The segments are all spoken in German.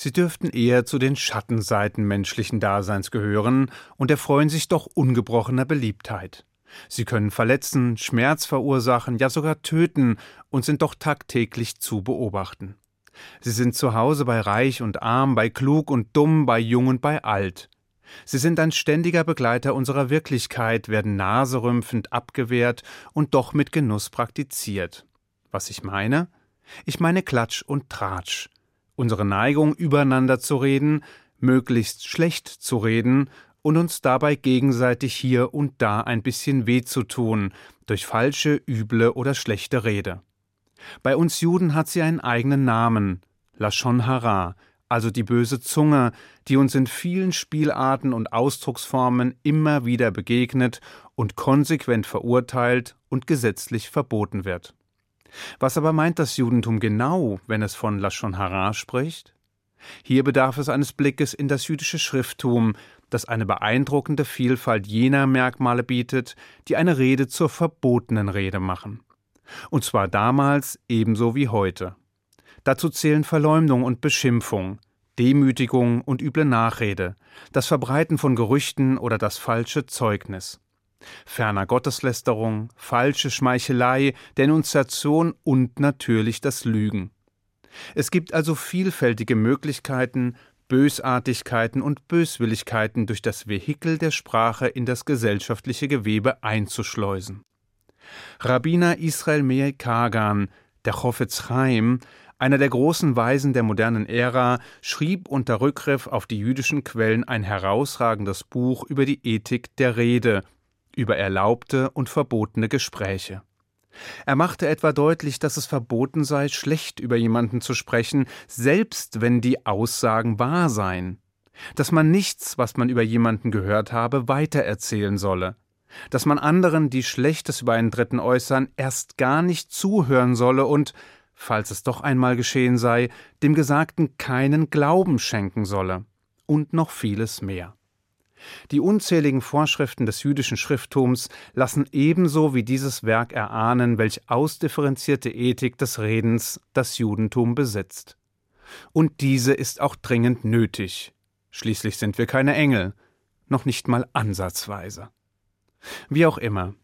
Sie dürften eher zu den Schattenseiten menschlichen Daseins gehören und erfreuen sich doch ungebrochener Beliebtheit. Sie können verletzen, Schmerz verursachen, ja sogar töten und sind doch tagtäglich zu beobachten. Sie sind zu Hause bei Reich und Arm, bei Klug und Dumm, bei Jung und bei Alt. Sie sind ein ständiger Begleiter unserer Wirklichkeit, werden naserümpfend abgewehrt und doch mit Genuss praktiziert. Was ich meine? Ich meine Klatsch und Tratsch. Unsere Neigung, übereinander zu reden, möglichst schlecht zu reden und uns dabei gegenseitig hier und da ein bisschen weh zu tun, durch falsche, üble oder schlechte Rede. Bei uns Juden hat sie einen eigenen Namen, Lashon Hara, also die böse Zunge, die uns in vielen Spielarten und Ausdrucksformen immer wieder begegnet und konsequent verurteilt und gesetzlich verboten wird. Was aber meint das Judentum genau, wenn es von Lashon Hara spricht? Hier bedarf es eines Blickes in das jüdische Schrifttum, das eine beeindruckende Vielfalt jener Merkmale bietet, die eine Rede zur verbotenen Rede machen. Und zwar damals ebenso wie heute. Dazu zählen Verleumdung und Beschimpfung, Demütigung und üble Nachrede, das Verbreiten von Gerüchten oder das falsche Zeugnis. Ferner Gotteslästerung, falsche Schmeichelei, Denunziation und natürlich das Lügen. Es gibt also vielfältige Möglichkeiten, Bösartigkeiten und Böswilligkeiten durch das Vehikel der Sprache in das gesellschaftliche Gewebe einzuschleusen. Rabbiner Israel Meir Kagan, der Chofetz Chaim, einer der großen Weisen der modernen Ära, schrieb unter Rückgriff auf die jüdischen Quellen ein herausragendes Buch über die Ethik der Rede, über erlaubte und verbotene Gespräche. Er machte etwa deutlich, dass es verboten sei, schlecht über jemanden zu sprechen, selbst wenn die Aussagen wahr seien, dass man nichts, was man über jemanden gehört habe, weitererzählen solle, dass man anderen, die Schlechtes über einen Dritten äußern, erst gar nicht zuhören solle und, falls es doch einmal geschehen sei, dem Gesagten keinen Glauben schenken solle, und noch vieles mehr. Die unzähligen Vorschriften des jüdischen Schrifttums lassen ebenso wie dieses Werk erahnen, welch ausdifferenzierte Ethik des Redens das Judentum besitzt. Und diese ist auch dringend nötig. Schließlich sind wir keine Engel, noch nicht mal ansatzweise. Wie auch immer,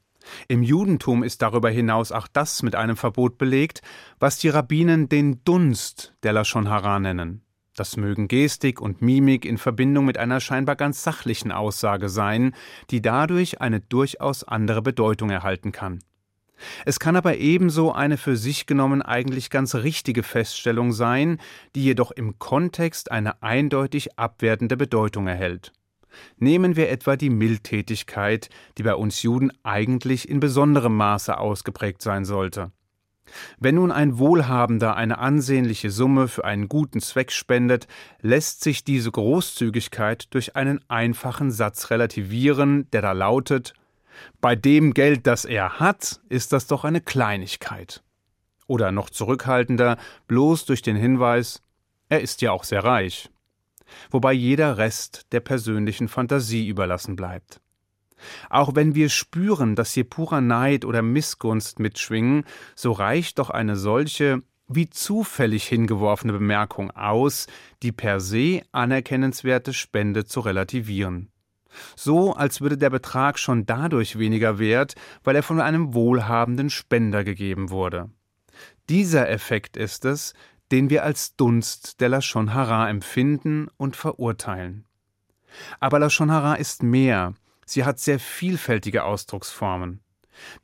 im Judentum ist darüber hinaus auch das mit einem Verbot belegt, was die Rabbinen den Dunst der Lashon Hara nennen. Das mögen Gestik und Mimik in Verbindung mit einer scheinbar ganz sachlichen Aussage sein, die dadurch eine durchaus andere Bedeutung erhalten kann. Es kann aber ebenso eine für sich genommen eigentlich ganz richtige Feststellung sein, die jedoch im Kontext eine eindeutig abwertende Bedeutung erhält. Nehmen wir etwa die Mildtätigkeit, die bei uns Juden eigentlich in besonderem Maße ausgeprägt sein sollte. Wenn nun ein Wohlhabender eine ansehnliche Summe für einen guten Zweck spendet, lässt sich diese Großzügigkeit durch einen einfachen Satz relativieren, der da lautet Bei dem Geld, das er hat, ist das doch eine Kleinigkeit. Oder noch zurückhaltender, bloß durch den Hinweis Er ist ja auch sehr reich wobei jeder Rest der persönlichen Fantasie überlassen bleibt. Auch wenn wir spüren, dass hier purer Neid oder Missgunst mitschwingen, so reicht doch eine solche wie zufällig hingeworfene Bemerkung aus, die per se anerkennenswerte Spende zu relativieren. So, als würde der Betrag schon dadurch weniger wert, weil er von einem wohlhabenden Spender gegeben wurde. Dieser Effekt ist es, den wir als Dunst der Lashon Hara empfinden und verurteilen. Aber Lashon Hara ist mehr, sie hat sehr vielfältige Ausdrucksformen.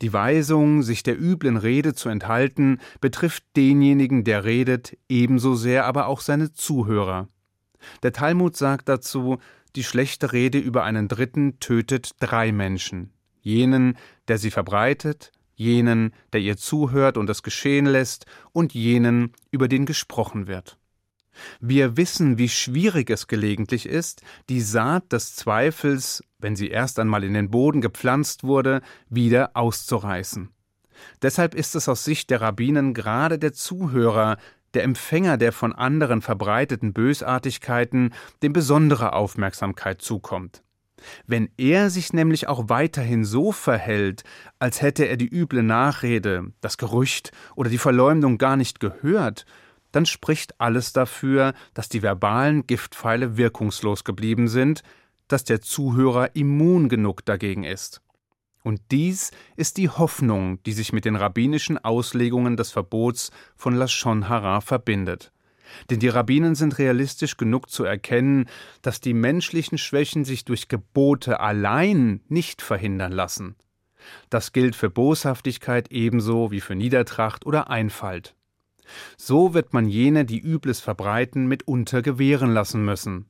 Die Weisung, sich der üblen Rede zu enthalten, betrifft denjenigen, der redet, ebenso sehr aber auch seine Zuhörer. Der Talmud sagt dazu, die schlechte Rede über einen Dritten tötet drei Menschen, jenen, der sie verbreitet, jenen, der ihr zuhört und es geschehen lässt, und jenen, über den gesprochen wird. Wir wissen, wie schwierig es gelegentlich ist, die Saat des Zweifels, wenn sie erst einmal in den Boden gepflanzt wurde, wieder auszureißen. Deshalb ist es aus Sicht der Rabbinen gerade der Zuhörer, der Empfänger der von anderen verbreiteten Bösartigkeiten, dem besondere Aufmerksamkeit zukommt. Wenn er sich nämlich auch weiterhin so verhält, als hätte er die üble Nachrede, das Gerücht oder die Verleumdung gar nicht gehört, dann spricht alles dafür, dass die verbalen Giftpfeile wirkungslos geblieben sind, dass der Zuhörer immun genug dagegen ist. Und dies ist die Hoffnung, die sich mit den rabbinischen Auslegungen des Verbots von Lashon Hara verbindet. Denn die Rabbinen sind realistisch genug zu erkennen, dass die menschlichen Schwächen sich durch Gebote allein nicht verhindern lassen. Das gilt für Boshaftigkeit ebenso wie für Niedertracht oder Einfalt. So wird man jene, die Übles verbreiten, mitunter gewähren lassen müssen.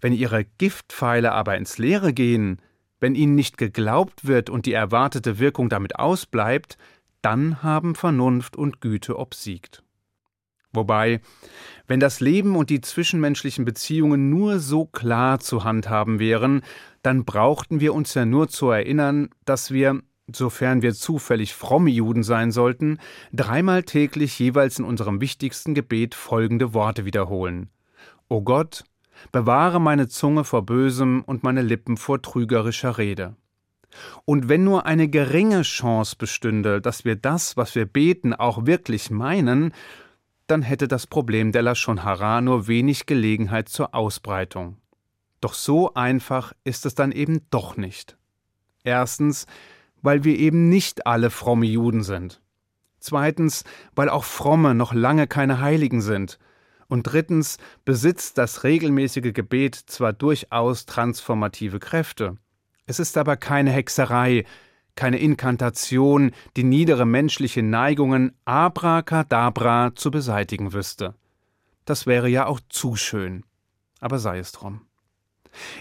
Wenn ihre Giftpfeile aber ins Leere gehen, wenn ihnen nicht geglaubt wird und die erwartete Wirkung damit ausbleibt, dann haben Vernunft und Güte obsiegt. Wobei, wenn das Leben und die zwischenmenschlichen Beziehungen nur so klar zu handhaben wären, dann brauchten wir uns ja nur zu erinnern, dass wir, sofern wir zufällig fromme Juden sein sollten, dreimal täglich jeweils in unserem wichtigsten Gebet folgende Worte wiederholen. O Gott, bewahre meine Zunge vor Bösem und meine Lippen vor trügerischer Rede. Und wenn nur eine geringe Chance bestünde, dass wir das, was wir beten, auch wirklich meinen, dann hätte das Problem der Lashon Hara nur wenig Gelegenheit zur Ausbreitung. Doch so einfach ist es dann eben doch nicht. Erstens, weil wir eben nicht alle fromme Juden sind. Zweitens, weil auch Fromme noch lange keine Heiligen sind. Und drittens besitzt das regelmäßige Gebet zwar durchaus transformative Kräfte, es ist aber keine Hexerei, keine Inkantation, die niedere menschliche Neigungen abracadabra zu beseitigen wüsste. Das wäre ja auch zu schön. Aber sei es drum.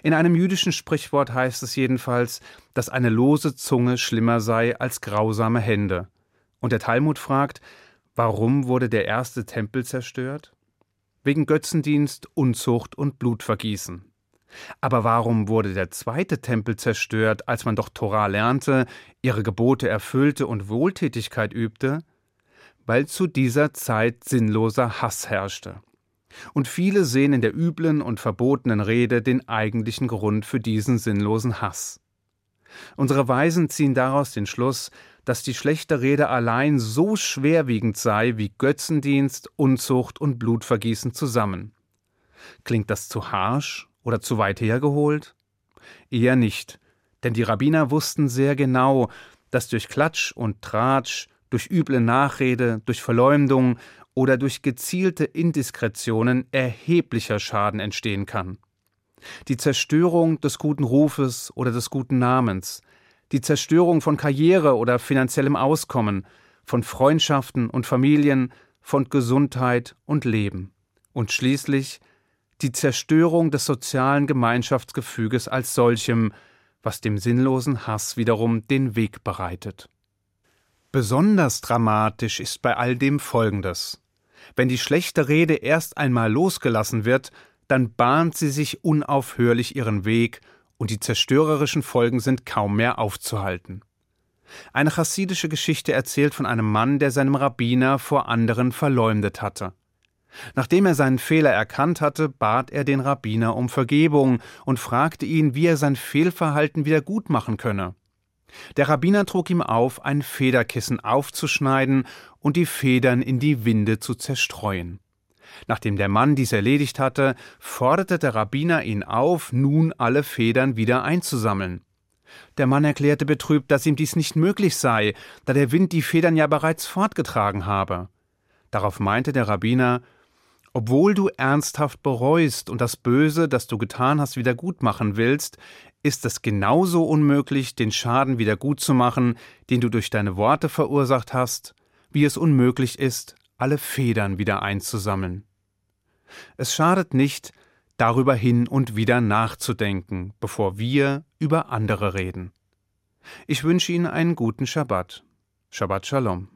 In einem jüdischen Sprichwort heißt es jedenfalls, dass eine lose Zunge schlimmer sei als grausame Hände. Und der Talmud fragt, warum wurde der erste Tempel zerstört? Wegen Götzendienst, Unzucht und Blutvergießen. Aber warum wurde der zweite Tempel zerstört, als man doch Torah lernte, ihre Gebote erfüllte und Wohltätigkeit übte? Weil zu dieser Zeit sinnloser Hass herrschte. Und viele sehen in der üblen und verbotenen Rede den eigentlichen Grund für diesen sinnlosen Hass. Unsere Weisen ziehen daraus den Schluss, dass die schlechte Rede allein so schwerwiegend sei wie Götzendienst, Unzucht und Blutvergießen zusammen. Klingt das zu harsch oder zu weit hergeholt? Eher nicht, denn die Rabbiner wussten sehr genau, dass durch Klatsch und Tratsch, durch üble Nachrede, durch Verleumdung oder durch gezielte Indiskretionen erheblicher Schaden entstehen kann. Die Zerstörung des guten Rufes oder des guten Namens, die Zerstörung von Karriere oder finanziellem Auskommen, von Freundschaften und Familien, von Gesundheit und Leben und schließlich die Zerstörung des sozialen Gemeinschaftsgefüges als solchem, was dem sinnlosen Hass wiederum den Weg bereitet. Besonders dramatisch ist bei all dem Folgendes. Wenn die schlechte Rede erst einmal losgelassen wird, dann bahnt sie sich unaufhörlich ihren Weg und die zerstörerischen Folgen sind kaum mehr aufzuhalten. Eine chassidische Geschichte erzählt von einem Mann, der seinem Rabbiner vor anderen verleumdet hatte. Nachdem er seinen Fehler erkannt hatte, bat er den Rabbiner um Vergebung und fragte ihn, wie er sein Fehlverhalten wieder gut machen könne. Der Rabbiner trug ihm auf, ein Federkissen aufzuschneiden und die Federn in die Winde zu zerstreuen. Nachdem der Mann dies erledigt hatte, forderte der Rabbiner ihn auf, nun alle Federn wieder einzusammeln. Der Mann erklärte betrübt, dass ihm dies nicht möglich sei, da der Wind die Federn ja bereits fortgetragen habe. Darauf meinte der Rabbiner, obwohl du ernsthaft bereust und das Böse, das du getan hast, wieder gut machen willst, ist es genauso unmöglich, den Schaden wieder gut zu machen, den du durch deine Worte verursacht hast, wie es unmöglich ist, alle Federn wieder einzusammeln. Es schadet nicht, darüber hin und wieder nachzudenken, bevor wir über andere reden. Ich wünsche Ihnen einen guten Schabbat. Shabbat Shalom.